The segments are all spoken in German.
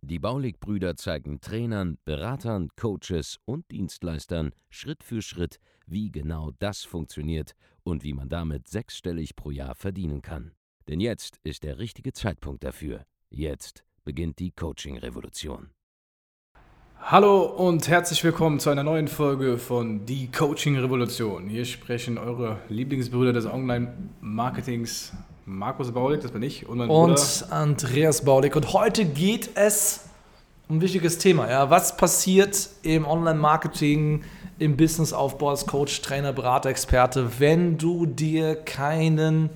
Die Baulig-Brüder zeigen Trainern, Beratern, Coaches und Dienstleistern Schritt für Schritt, wie genau das funktioniert und wie man damit sechsstellig pro Jahr verdienen kann. Denn jetzt ist der richtige Zeitpunkt dafür. Jetzt beginnt die Coaching-Revolution. Hallo und herzlich willkommen zu einer neuen Folge von Die Coaching Revolution. Hier sprechen eure Lieblingsbrüder des Online-Marketings, Markus Baulig, das bin ich, und mein und Bruder Andreas Baulig. Und heute geht es um ein wichtiges Thema. Ja? Was passiert im Online-Marketing, im Businessaufbau als Coach, Trainer, Berater, Experte, wenn du dir keinen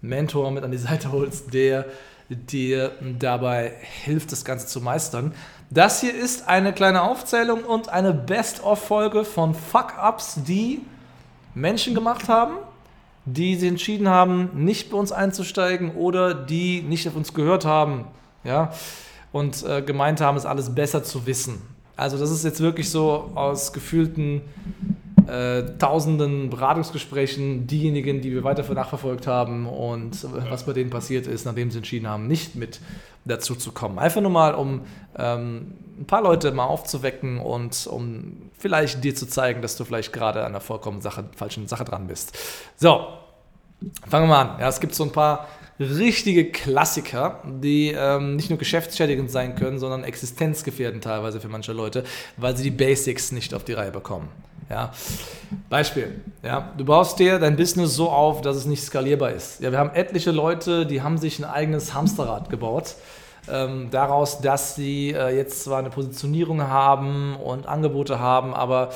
Mentor mit an die Seite holst, der dir dabei hilft, das Ganze zu meistern. Das hier ist eine kleine Aufzählung und eine Best-of-Folge von Fuck-Ups, die Menschen gemacht haben, die sich entschieden haben, nicht bei uns einzusteigen oder die nicht auf uns gehört haben, ja, und äh, gemeint haben, es alles besser zu wissen. Also das ist jetzt wirklich so aus gefühlten äh, tausenden Beratungsgesprächen diejenigen, die wir weiter nachverfolgt haben und was bei denen passiert ist, nachdem sie entschieden haben, nicht mit dazu zu kommen. Einfach nur mal, um ähm, ein paar Leute mal aufzuwecken und um vielleicht dir zu zeigen, dass du vielleicht gerade an der vollkommen Sache, falschen Sache dran bist. So, fangen wir mal an. Ja, es gibt so ein paar richtige Klassiker, die ähm, nicht nur geschäftsschädigend sein können, sondern existenzgefährdend teilweise für manche Leute, weil sie die Basics nicht auf die Reihe bekommen. Ja. Beispiel, ja, du baust dir dein Business so auf, dass es nicht skalierbar ist. Ja, wir haben etliche Leute, die haben sich ein eigenes Hamsterrad gebaut. Ähm, daraus, dass sie äh, jetzt zwar eine Positionierung haben und Angebote haben, aber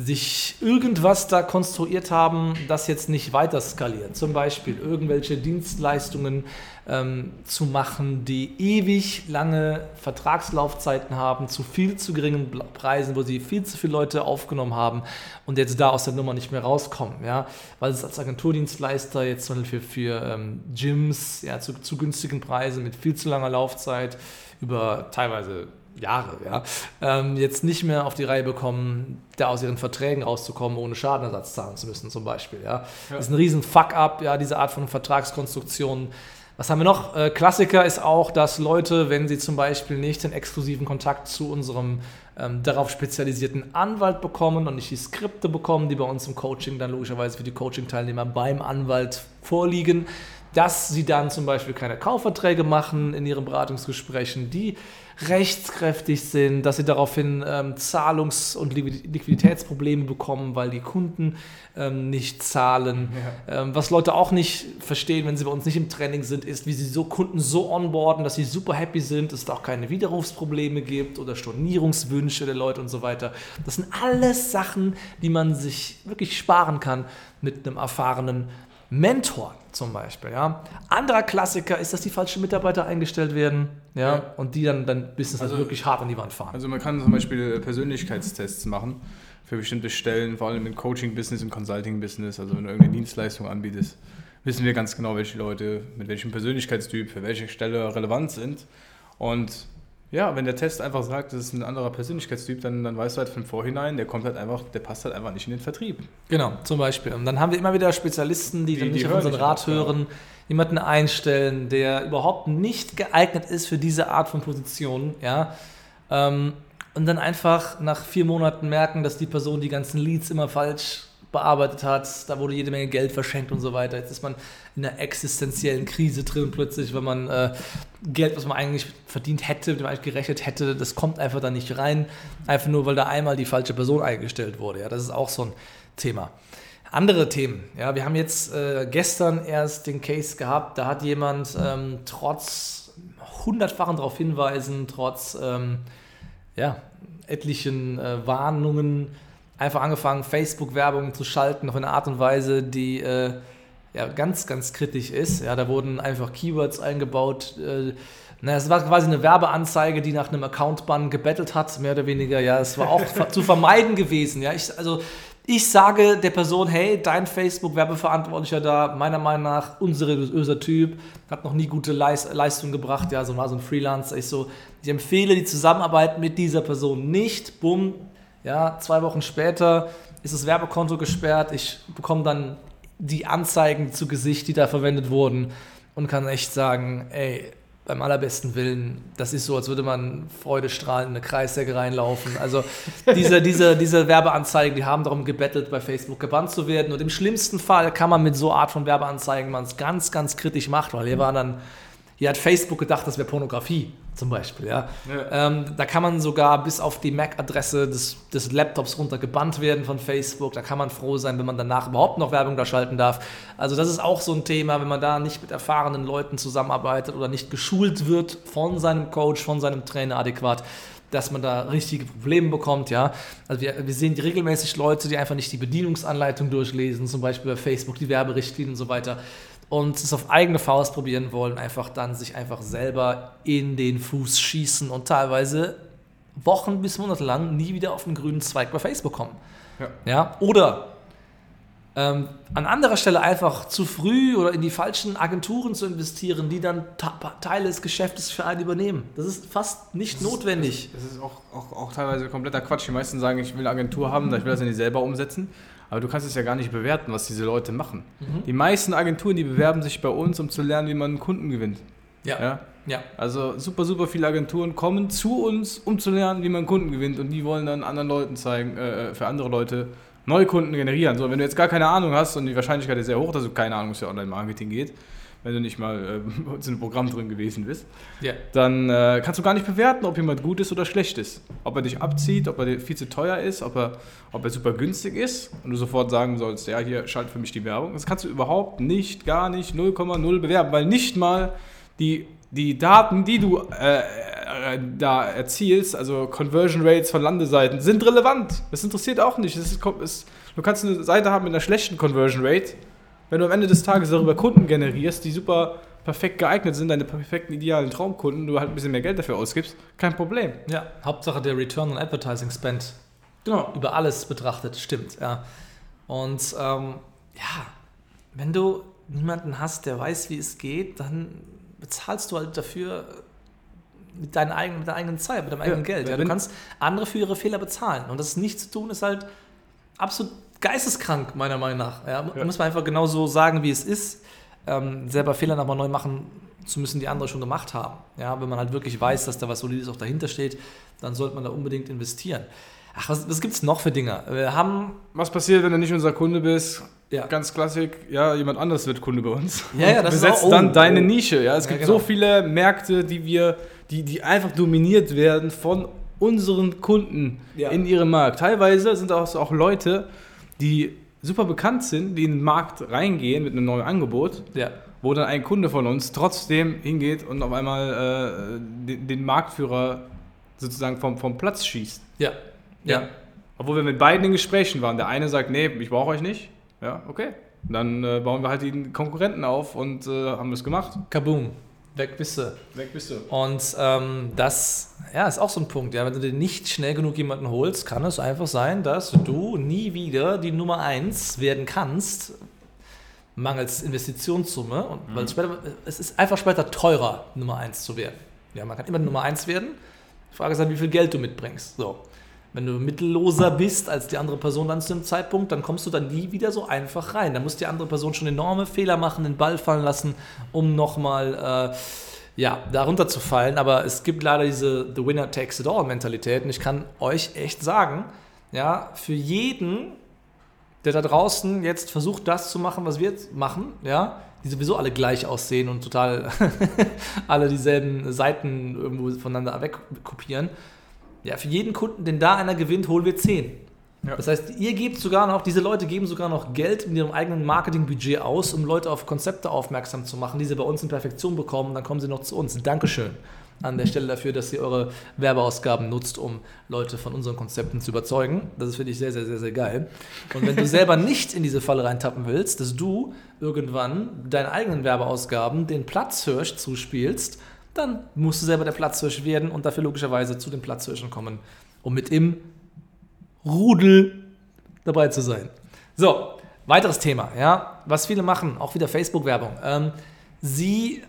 sich irgendwas da konstruiert haben, das jetzt nicht weiter skaliert. Zum Beispiel irgendwelche Dienstleistungen ähm, zu machen, die ewig lange Vertragslaufzeiten haben, zu viel zu geringen Preisen, wo sie viel zu viele Leute aufgenommen haben und jetzt da aus der Nummer nicht mehr rauskommen. Ja? Weil es als Agenturdienstleister jetzt zum Beispiel für, für ähm, Gyms ja, zu, zu günstigen Preisen mit viel zu langer Laufzeit über teilweise Jahre, ja, ähm, jetzt nicht mehr auf die Reihe bekommen, da aus ihren Verträgen rauszukommen, ohne Schadenersatz zahlen zu müssen, zum Beispiel. Ja. ja. Das ist ein riesen Fuck-up, ja, diese Art von Vertragskonstruktion. Was haben wir noch? Äh, Klassiker ist auch, dass Leute, wenn sie zum Beispiel nicht den exklusiven Kontakt zu unserem ähm, darauf spezialisierten Anwalt bekommen und nicht die Skripte bekommen, die bei uns im Coaching dann logischerweise für die Coaching-Teilnehmer beim Anwalt vorliegen, dass sie dann zum Beispiel keine Kaufverträge machen in ihren Beratungsgesprächen, die rechtskräftig sind, dass sie daraufhin ähm, Zahlungs- und Liquiditätsprobleme bekommen, weil die Kunden ähm, nicht zahlen. Ja. Ähm, was Leute auch nicht verstehen, wenn sie bei uns nicht im Training sind, ist, wie sie so Kunden so onboarden, dass sie super happy sind, dass es auch keine Widerrufsprobleme gibt oder Stornierungswünsche der Leute und so weiter. Das sind alles Sachen, die man sich wirklich sparen kann mit einem erfahrenen Mentor zum Beispiel. Ja. Anderer Klassiker ist, dass die falschen Mitarbeiter eingestellt werden ja, ja. und die dann dein Business also, wirklich hart an die Wand fahren. Also man kann zum Beispiel Persönlichkeitstests machen für bestimmte Stellen, vor allem im Coaching-Business, im Consulting-Business. Also wenn du irgendeine Dienstleistung anbietest, wissen wir ganz genau, welche Leute mit welchem Persönlichkeitstyp für welche Stelle relevant sind. Und ja, wenn der Test einfach sagt, das ist ein anderer Persönlichkeitstyp, dann, dann weißt du halt von vorhinein, der kommt halt einfach, der passt halt einfach nicht in den Vertrieb. Genau, zum Beispiel. Und dann haben wir immer wieder Spezialisten, die, die dann nicht die auf unseren Rat hören, jemanden einstellen, der überhaupt nicht geeignet ist für diese Art von Position, ja. Ähm, und dann einfach nach vier Monaten merken, dass die Person die ganzen Leads immer falsch bearbeitet hat, da wurde jede Menge Geld verschenkt und so weiter. Jetzt ist man in einer existenziellen Krise drin plötzlich, wenn man äh, Geld, was man eigentlich verdient hätte, mit dem man eigentlich gerechnet hätte, das kommt einfach da nicht rein, einfach nur, weil da einmal die falsche Person eingestellt wurde. Ja, das ist auch so ein Thema. Andere Themen. Ja, wir haben jetzt äh, gestern erst den Case gehabt, da hat jemand ähm, trotz hundertfachen darauf hinweisen, trotz ähm, ja, etlichen äh, Warnungen, einfach angefangen, Facebook-Werbung zu schalten auf eine Art und Weise, die äh, ja, ganz, ganz kritisch ist. Ja, da wurden einfach Keywords eingebaut. Äh, na, es war quasi eine Werbeanzeige, die nach einem Account-Bann gebettelt hat, mehr oder weniger. Ja, es war auch zu vermeiden gewesen. Ja, ich, also ich sage der Person, hey, dein Facebook-Werbeverantwortlicher da, meiner Meinung nach unseriöser Typ, hat noch nie gute Leis Leistung gebracht, ja, so war so ein Freelancer. Ich so, ich empfehle die Zusammenarbeit mit dieser Person nicht. Bumm, ja, zwei Wochen später ist das Werbekonto gesperrt. Ich bekomme dann die Anzeigen zu Gesicht, die da verwendet wurden und kann echt sagen, ey, beim allerbesten Willen, das ist so, als würde man freudestrahlend in eine Kreissäge reinlaufen. Also diese, diese, diese Werbeanzeigen, die haben darum gebettelt, bei Facebook gebannt zu werden. Und im schlimmsten Fall kann man mit so Art von Werbeanzeigen man es ganz, ganz kritisch machen, weil hier war dann hier hat Facebook gedacht, das wäre Pornografie zum Beispiel. Ja. ja. Ähm, da kann man sogar bis auf die MAC-Adresse des, des Laptops runter gebannt werden von Facebook. Da kann man froh sein, wenn man danach überhaupt noch Werbung da schalten darf. Also das ist auch so ein Thema, wenn man da nicht mit erfahrenen Leuten zusammenarbeitet oder nicht geschult wird von seinem Coach, von seinem Trainer adäquat dass man da richtige Probleme bekommt, ja. Also wir, wir sehen regelmäßig Leute, die einfach nicht die Bedienungsanleitung durchlesen, zum Beispiel bei Facebook, die Werberichtlinien und so weiter und es auf eigene Faust probieren wollen, einfach dann sich einfach selber in den Fuß schießen und teilweise Wochen bis Monate lang nie wieder auf den grünen Zweig bei Facebook kommen. Ja. ja? Oder ähm, an anderer Stelle einfach zu früh oder in die falschen Agenturen zu investieren, die dann Teile des Geschäftes für einen übernehmen. Das ist fast nicht das notwendig. Ist, das ist auch, auch, auch teilweise kompletter Quatsch. Die meisten sagen, ich will eine Agentur haben, ich will das nicht selber umsetzen. Aber du kannst es ja gar nicht bewerten, was diese Leute machen. Mhm. Die meisten Agenturen, die bewerben sich bei uns, um zu lernen, wie man einen Kunden gewinnt. Ja. ja. ja. Also super, super viele Agenturen kommen zu uns, um zu lernen, wie man Kunden gewinnt. Und die wollen dann anderen Leuten zeigen, äh, für andere Leute neue Kunden generieren. So, wenn du jetzt gar keine Ahnung hast und die Wahrscheinlichkeit ist sehr hoch, dass du keine Ahnung, was für Online-Marketing geht, wenn du nicht mal äh, in einem Programm drin gewesen bist, yeah. dann äh, kannst du gar nicht bewerten, ob jemand gut ist oder schlecht ist. Ob er dich abzieht, ob er viel zu teuer ist, ob er, ob er super günstig ist und du sofort sagen sollst, ja, hier schalt für mich die Werbung. Das kannst du überhaupt nicht, gar nicht 0,0 bewerben, weil nicht mal die, die Daten, die du äh, äh, da erzielst, also Conversion Rates von Landeseiten, sind relevant. Das interessiert auch nicht. Ist, ist, du kannst eine Seite haben mit einer schlechten Conversion Rate wenn du am Ende des Tages darüber Kunden generierst, die super perfekt geeignet sind, deine perfekten idealen Traumkunden, du halt ein bisschen mehr Geld dafür ausgibst, kein Problem. Ja, Hauptsache der Return on Advertising Spend. Genau. Über alles betrachtet, stimmt, ja. Und ähm, ja, wenn du niemanden hast, der weiß, wie es geht, dann bezahlst du halt dafür mit, deinen eigenen, mit deiner eigenen Zeit, mit deinem eigenen ja, Geld. Ja, du kannst andere für ihre Fehler bezahlen. Und das nicht zu tun, ist halt absolut geisteskrank, meiner Meinung nach. Ja, ja. Muss man einfach genau so sagen, wie es ist. Ähm, selber Fehler nochmal neu machen zu müssen, die andere schon gemacht haben. Ja, wenn man halt wirklich weiß, dass da was Solides auch dahinter steht, dann sollte man da unbedingt investieren. Ach, was, was gibt es noch für Dinge? Wir haben. Was passiert, wenn du nicht unser Kunde bist? Ja. Ganz klassisch, ja, jemand anders wird Kunde bei uns. Ja, ja, das besetzt auch, oh, dann deine oh. Nische. Ja, es ja, gibt genau. so viele Märkte, die wir, die, die einfach dominiert werden von unseren Kunden ja. in ihrem Markt. Teilweise sind auch, auch Leute, die super bekannt sind, die in den Markt reingehen mit einem neuen Angebot, ja. wo dann ein Kunde von uns trotzdem hingeht und auf einmal äh, den, den, Marktführer sozusagen vom, vom Platz schießt. Ja. ja. ja. Obwohl wir mit beiden in Gesprächen waren. Der eine sagt, nee, ich brauche euch nicht. Ja, okay. Dann äh, bauen wir halt die Konkurrenten auf und äh, haben das gemacht. Kaboom. Weg bist du. Weg bist du. Und ähm, das ja, ist auch so ein Punkt. Ja, wenn du dir nicht schnell genug jemanden holst, kann es einfach sein, dass du nie wieder die Nummer 1 werden kannst, mangels Investitionssumme. Und mhm. weil es, später, es ist einfach später teurer, Nummer 1 zu werden. Ja, man kann immer Nummer 1 werden. Die Frage ist halt, wie viel Geld du mitbringst. So. Wenn du mittelloser bist als die andere Person dann zu dem Zeitpunkt, dann kommst du dann nie wieder so einfach rein. Da muss die andere Person schon enorme Fehler machen, den Ball fallen lassen, um nochmal äh, ja, darunter zu fallen. Aber es gibt leider diese The Winner Takes It All Mentalität. Und ich kann euch echt sagen, ja, für jeden, der da draußen jetzt versucht, das zu machen, was wir jetzt machen, ja, die sowieso alle gleich aussehen und total alle dieselben Seiten irgendwo voneinander wegkopieren, ja, für jeden Kunden, den da einer gewinnt, holen wir 10. Ja. Das heißt, ihr gebt sogar noch, diese Leute geben sogar noch Geld in ihrem eigenen Marketingbudget aus, um Leute auf Konzepte aufmerksam zu machen, die sie bei uns in Perfektion bekommen. Dann kommen sie noch zu uns. Dankeschön an der Stelle dafür, dass ihr eure Werbeausgaben nutzt, um Leute von unseren Konzepten zu überzeugen. Das finde ich sehr, sehr, sehr, sehr geil. Und wenn du selber nicht in diese Falle reintappen willst, dass du irgendwann deine eigenen Werbeausgaben den Platzhirsch zuspielst, dann musst du selber der Platzhirsch werden und dafür logischerweise zu den Platzhirschen kommen, um mit im Rudel dabei zu sein. So, weiteres Thema, ja, was viele machen, auch wieder Facebook-Werbung. Ähm, sie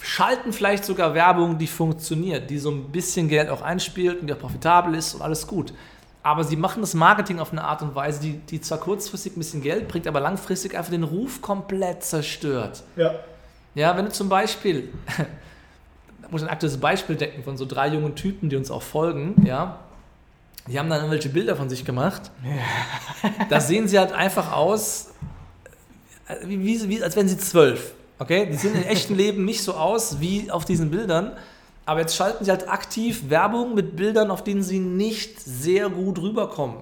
schalten vielleicht sogar Werbung, die funktioniert, die so ein bisschen Geld auch einspielt und die auch profitabel ist und alles gut. Aber sie machen das Marketing auf eine Art und Weise, die, die zwar kurzfristig ein bisschen Geld bringt, aber langfristig einfach den Ruf komplett zerstört. Ja. Ja, wenn du zum Beispiel, muss ich ein aktuelles Beispiel denken von so drei jungen Typen, die uns auch folgen, ja, die haben dann irgendwelche Bilder von sich gemacht. Da sehen sie halt einfach aus, äh, wie, wie, als wären sie zwölf. Okay? Die sehen im echten Leben nicht so aus wie auf diesen Bildern. Aber jetzt schalten sie halt aktiv Werbung mit Bildern, auf denen sie nicht sehr gut rüberkommen.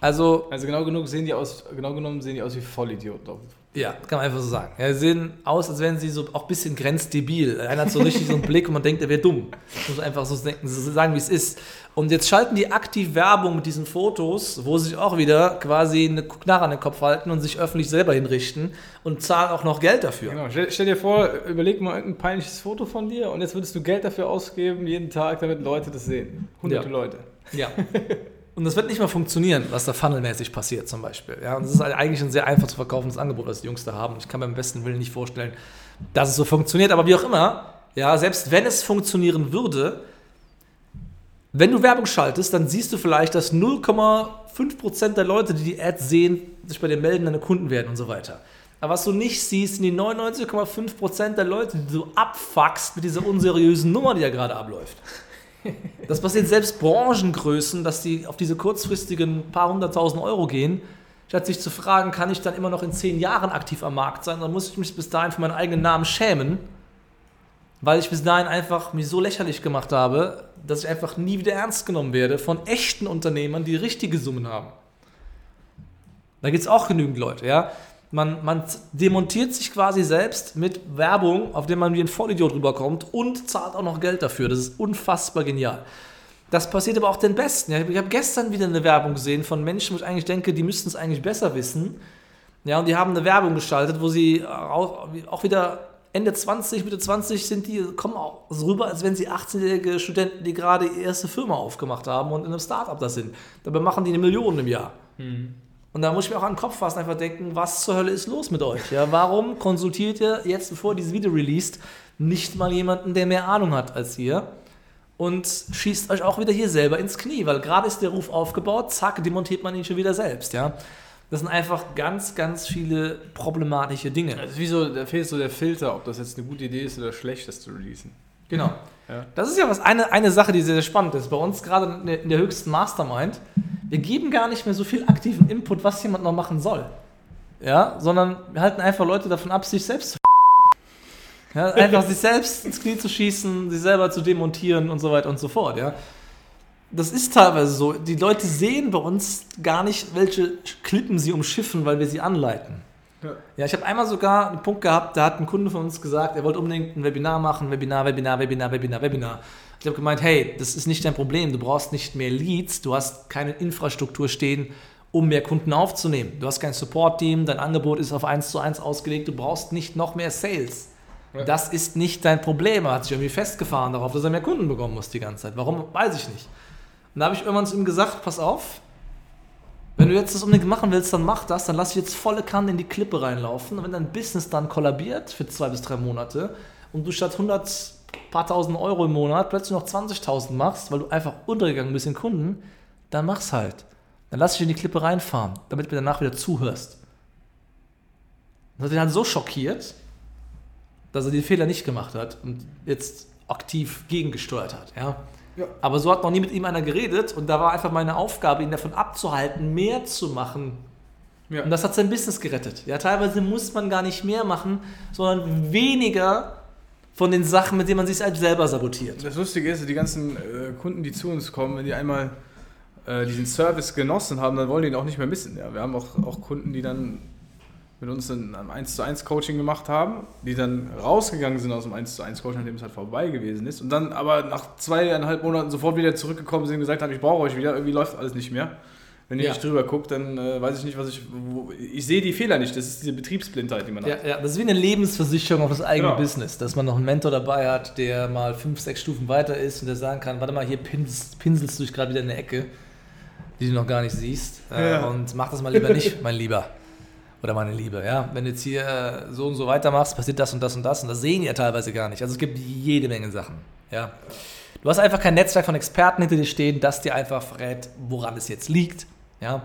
Also, Also genau genug sehen die aus, genau genommen sehen die aus wie Vollidioten. Ja, kann man einfach so sagen. Ja, sie sehen aus, als wären sie so auch ein bisschen grenzdebil. Einer hat so richtig so einen Blick und man denkt, er wäre dumm. Muss einfach so denken, so sagen, wie es ist. Und jetzt schalten die aktiv Werbung mit diesen Fotos, wo sie sich auch wieder quasi eine Knarre an den Kopf halten und sich öffentlich selber hinrichten und zahlen auch noch Geld dafür. Genau. Stell, stell dir vor, überleg mal irgendein peinliches Foto von dir und jetzt würdest du Geld dafür ausgeben, jeden Tag, damit Leute das sehen. Hunderte Ja. Leute. Ja. Und das wird nicht mal funktionieren, was da funnelmäßig passiert zum Beispiel. Ja, und das ist halt eigentlich ein sehr einfach zu verkaufendes Angebot, was die Jungs da haben. Ich kann mir am besten Willen nicht vorstellen, dass es so funktioniert. Aber wie auch immer, ja, selbst wenn es funktionieren würde, wenn du Werbung schaltest, dann siehst du vielleicht, dass 0,5% der Leute, die die Ads sehen, sich bei dir melden, deine Kunden werden und so weiter. Aber was du nicht siehst, sind die 99,5% der Leute, die du abfuckst mit dieser unseriösen Nummer, die ja gerade abläuft. Das passiert selbst Branchengrößen, dass die auf diese kurzfristigen paar hunderttausend Euro gehen, statt sich zu fragen, kann ich dann immer noch in zehn Jahren aktiv am Markt sein, dann muss ich mich bis dahin für meinen eigenen Namen schämen, weil ich bis dahin einfach mich so lächerlich gemacht habe, dass ich einfach nie wieder ernst genommen werde von echten Unternehmern, die richtige Summen haben. Da gibt es auch genügend Leute, ja. Man, man demontiert sich quasi selbst mit Werbung, auf der man wie ein Vollidiot rüberkommt und zahlt auch noch Geld dafür. Das ist unfassbar genial. Das passiert aber auch den Besten. Ich habe gestern wieder eine Werbung gesehen von Menschen, wo ich eigentlich denke, die müssten es eigentlich besser wissen. Ja, und die haben eine Werbung geschaltet, wo sie auch, auch wieder Ende 20, Mitte 20 sind die, kommen auch so rüber, als wenn sie 18-jährige Studenten, die gerade ihre erste Firma aufgemacht haben und in einem Startup da sind. Dabei machen die eine Million im Jahr. Und da muss ich mir auch an den Kopf fassen, einfach denken, was zur Hölle ist los mit euch? Ja, warum konsultiert ihr jetzt, bevor ihr dieses Video released, nicht mal jemanden, der mehr Ahnung hat als ihr? Und schießt euch auch wieder hier selber ins Knie, weil gerade ist der Ruf aufgebaut, zack, demontiert man ihn schon wieder selbst, ja. Das sind einfach ganz, ganz viele problematische Dinge. Ist wie da fehlt so der Filter, ob das jetzt eine gute Idee ist oder schlecht, das zu releasen. Genau. Ja. Das ist ja was eine, eine Sache, die sehr, sehr spannend ist. Bei uns gerade in der, in der höchsten Mastermind, wir geben gar nicht mehr so viel aktiven Input, was jemand noch machen soll. Ja, sondern wir halten einfach Leute davon ab, sich selbst zu ja, einfach sich selbst ins Knie zu schießen, sich selber zu demontieren und so weiter und so fort, ja. Das ist teilweise so. Die Leute sehen bei uns gar nicht, welche Klippen sie umschiffen, weil wir sie anleiten. Ja. Ja, ich habe einmal sogar einen Punkt gehabt, da hat ein Kunde von uns gesagt, er wollte unbedingt ein Webinar machen, Webinar, Webinar, Webinar, Webinar, Webinar. Ich habe gemeint, hey, das ist nicht dein Problem, du brauchst nicht mehr Leads, du hast keine Infrastruktur stehen, um mehr Kunden aufzunehmen. Du hast kein Support-Team, dein Angebot ist auf 1 zu 1 ausgelegt, du brauchst nicht noch mehr Sales. Ja. Das ist nicht dein Problem. Er hat sich irgendwie festgefahren darauf, dass er mehr Kunden bekommen muss die ganze Zeit. Warum, weiß ich nicht. Und da habe ich irgendwann zu ihm gesagt, pass auf, wenn du jetzt das unbedingt machen willst, dann mach das, dann lass ich jetzt volle Kanne in die Klippe reinlaufen. Und wenn dein Business dann kollabiert für zwei bis drei Monate und du statt 100 paar tausend Euro im Monat plötzlich noch 20.000 machst, weil du einfach untergegangen bist in Kunden, dann mach's halt. Dann lass dich in die Klippe reinfahren, damit du mir danach wieder zuhörst. Das hat ihn halt so schockiert, dass er den Fehler nicht gemacht hat und jetzt aktiv gegengesteuert hat. Ja? Ja. Aber so hat noch nie mit ihm einer geredet und da war einfach meine Aufgabe, ihn davon abzuhalten, mehr zu machen. Ja. Und das hat sein Business gerettet. Ja, teilweise muss man gar nicht mehr machen, sondern weniger von den Sachen, mit denen man sich selbst selber sabotiert. Das Lustige ist, die ganzen äh, Kunden, die zu uns kommen, wenn die einmal äh, diesen Service genossen haben, dann wollen die ihn auch nicht mehr missen. Ja, wir haben auch, auch Kunden, die dann mit uns ein 1 zu 1 Coaching gemacht haben, die dann rausgegangen sind aus dem 1 zu 1 Coaching, nachdem es halt vorbei gewesen ist und dann aber nach zweieinhalb Monaten sofort wieder zurückgekommen sind und gesagt haben, ich brauche euch wieder, irgendwie läuft alles nicht mehr. Wenn ihr Ja. nicht drüber guckt, dann äh, weiß ich nicht, was ich. Wo, ich sehe die Fehler nicht. Das ist diese Betriebsblindheit, die man Ja, hat. ja, das ist wie eine Lebensversicherung auf das eigene Genau. Business, dass man noch einen Mentor dabei hat, der mal fünf, sechs Stufen weiter ist und der sagen kann, warte mal, hier pinselst, pinselst du dich gerade wieder in der Ecke. die du noch gar nicht siehst. Äh, Ja. Und mach das mal lieber nicht, mein Lieber. Oder meine Liebe, ja. Wenn du jetzt hier äh, so und so weitermachst, passiert das und das und das. Und das sehen die ja teilweise gar nicht. Also es gibt jede Menge Sachen, ja. Du hast einfach kein Netzwerk von Experten hinter dir stehen, das dir einfach verrät, woran es jetzt liegt, ja.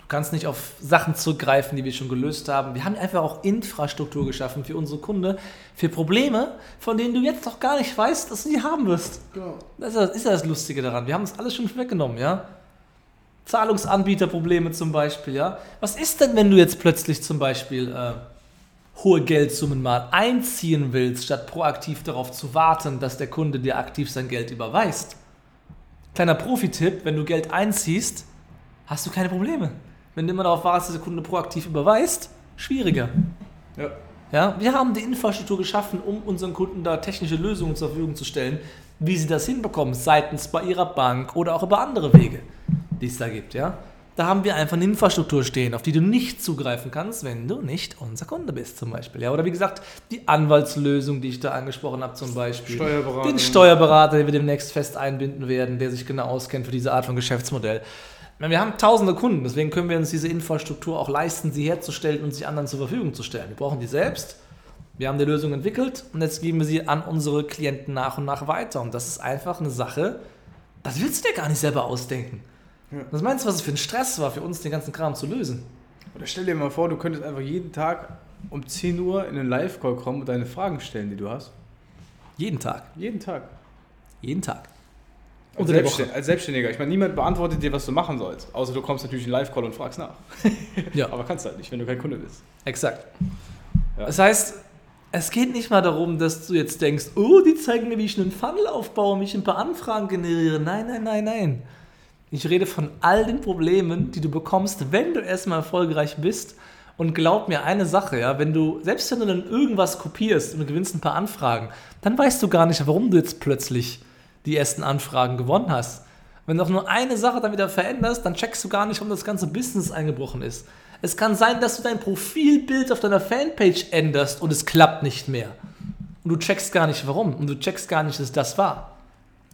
Du kannst nicht auf Sachen zurückgreifen, die wir schon gelöst haben. Wir haben einfach auch Infrastruktur geschaffen für unsere Kunde, für Probleme, von denen du jetzt noch gar nicht weißt, dass du die haben wirst. Das ist ja- das Lustige daran. Wir haben das alles schon weggenommen, ja. Zahlungsanbieterprobleme zum Beispiel, ja. Was ist denn, wenn du jetzt plötzlich zum Beispiel äh, hohe Geldsummen mal einziehen willst, statt proaktiv darauf zu warten, dass der Kunde dir aktiv sein Geld überweist? Kleiner Profi-Tipp, wenn du Geld einziehst, hast du keine Probleme. Wenn du immer darauf wartest, dass der Kunde proaktiv überweist, schwieriger. Ja. Ja, wir haben die Infrastruktur geschaffen, um unseren Kunden da technische Lösungen zur Verfügung zu stellen, wie sie das hinbekommen, seitens bei ihrer Bank oder auch über andere Wege, die es da gibt. Ja? Da haben wir einfach eine Infrastruktur stehen, auf die du nicht zugreifen kannst, wenn du nicht unser Kunde bist, zum Beispiel. Ja? Oder wie gesagt, die Anwaltslösung, die ich da angesprochen habe, zum Beispiel. Steuerberatung. Den Steuerberater, den wir demnächst fest einbinden werden, der sich genau auskennt für diese Art von Geschäftsmodell. Wir haben tausende Kunden, deswegen können wir uns diese Infrastruktur auch leisten, sie herzustellen und sie anderen zur Verfügung zu stellen. Wir brauchen die selbst. Wir haben die Lösung entwickelt und jetzt geben wir sie an unsere Klienten nach und nach weiter. Und das ist einfach eine Sache, das willst du dir gar nicht selber ausdenken. Ja. Was meinst du, was es für ein Stress war für uns, den ganzen Kram zu lösen? Oder stell dir mal vor, du könntest einfach jeden Tag um 10 Uhr in einen Live-Call kommen und deine Fragen stellen, die du hast. Jeden Tag. Jeden Tag. Jeden Tag. Als. Selbstständiger, als Selbstständiger. Ich meine, niemand beantwortet dir, was du machen sollst. Außer du kommst natürlich in einen Live-Call und fragst nach. Ja. Aber kannst halt nicht, wenn du kein Kunde bist. Exakt. Ja. Das heißt, es geht nicht mal darum, dass du jetzt denkst, oh, die zeigen mir, wie ich einen Funnel aufbaue, wie ich ein paar Anfragen generiere. Nein, nein, nein, nein. Ich rede von all den Problemen, die du bekommst, wenn du erstmal erfolgreich bist. Und glaub mir eine Sache, ja, wenn du, selbst wenn du dann irgendwas kopierst und du gewinnst ein paar Anfragen, dann weißt du gar nicht, warum du jetzt plötzlich die ersten Anfragen gewonnen hast. Wenn du auch nur eine Sache dann wieder veränderst, dann checkst du gar nicht, warum das ganze Business eingebrochen ist. Es kann sein, dass du dein Profilbild auf deiner Fanpage änderst und es klappt nicht mehr. Und du checkst gar nicht warum. Und du checkst gar nicht, dass das war.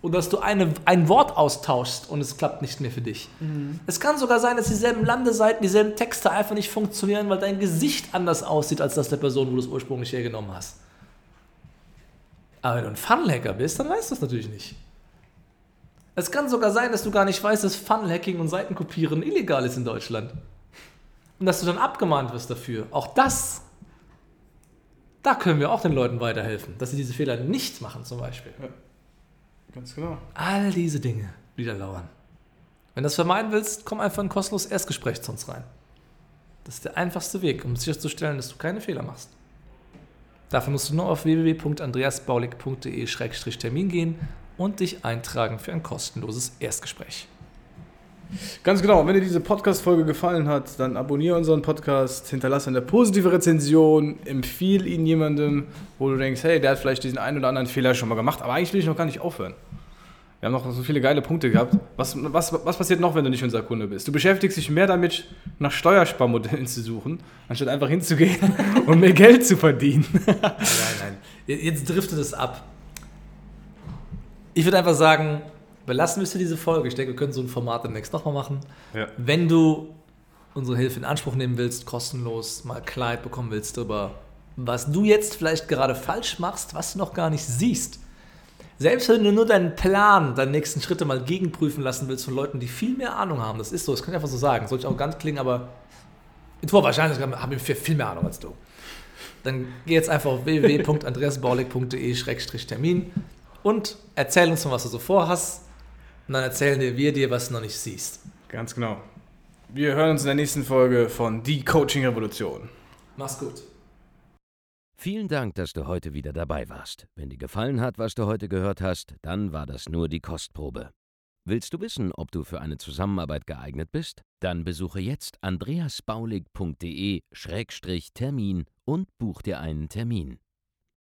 Oder dass du eine, ein Wort austauschst und es klappt nicht mehr für dich. Es kann sogar sein, dass dieselben Landeseiten, dieselben Texte einfach nicht funktionieren, weil dein Gesicht anders aussieht, als das der Person, wo du es ursprünglich hergenommen hast. Aber wenn du ein Funnel-Hacker bist, dann weißt du das natürlich nicht. Es kann sogar sein, dass du gar nicht weißt, dass Funnel-Hacking und Seitenkopieren illegal ist in Deutschland. Und dass du dann abgemahnt wirst dafür. Auch das, da können wir auch den Leuten weiterhelfen, dass sie diese Fehler nicht machen zum Beispiel. Ganz genau. All diese Dinge, die da lauern. Wenn du das vermeiden willst, komm einfach in ein kostenloses Erstgespräch zu uns rein. Das ist der einfachste Weg, um sicherzustellen, dass du keine Fehler machst. Dafür musst du nur auf www.andreasbaulig.de-termin gehen und dich eintragen für ein kostenloses Erstgespräch. Ganz genau, wenn dir diese Podcast-Folge gefallen hat, dann abonniere unseren Podcast, hinterlasse eine positive Rezension, empfehle ihn jemandem, wo du denkst, hey, der hat vielleicht diesen einen oder anderen Fehler schon mal gemacht, aber eigentlich will ich noch gar nicht aufhören. Wir haben noch so viele geile Punkte gehabt. Was, was, was passiert noch, wenn du nicht unser Kunde bist? Du beschäftigst dich mehr damit, nach Steuersparmodellen zu suchen, anstatt einfach hinzugehen und mehr Geld zu verdienen. Nein, nein. Jetzt driftet es ab. Ich würde einfach sagen, belassen wir diese Folge. Ich denke, wir können so ein Format demnächst nochmal machen. Ja. Wenn du unsere Hilfe in Anspruch nehmen willst, kostenlos mal Klarheit bekommen willst darüber, was du jetzt vielleicht gerade falsch machst, was du noch gar nicht siehst. Selbst wenn du nur deinen Plan, deine nächsten Schritte mal gegenprüfen lassen willst von Leuten, die viel mehr Ahnung haben, das ist so, das kann ich einfach so sagen, soll ich auch ganz klingen, aber in Tor wahrscheinlich haben wir viel mehr Ahnung als du. Dann geh jetzt einfach auf www.andreasbaulig.de-termin und erzähl uns mal, was du so vorhast. Und dann erzählen dir wir dir, was du noch nicht siehst. Ganz genau. Wir hören uns in der nächsten Folge von Die Coaching Revolution. Mach's gut. Vielen Dank, dass du heute wieder dabei warst. Wenn dir gefallen hat, was du heute gehört hast, dann war das nur die Kostprobe. Willst du wissen, ob du für eine Zusammenarbeit geeignet bist? Dann besuche jetzt andreasbaulig.de-termin und buch dir einen Termin.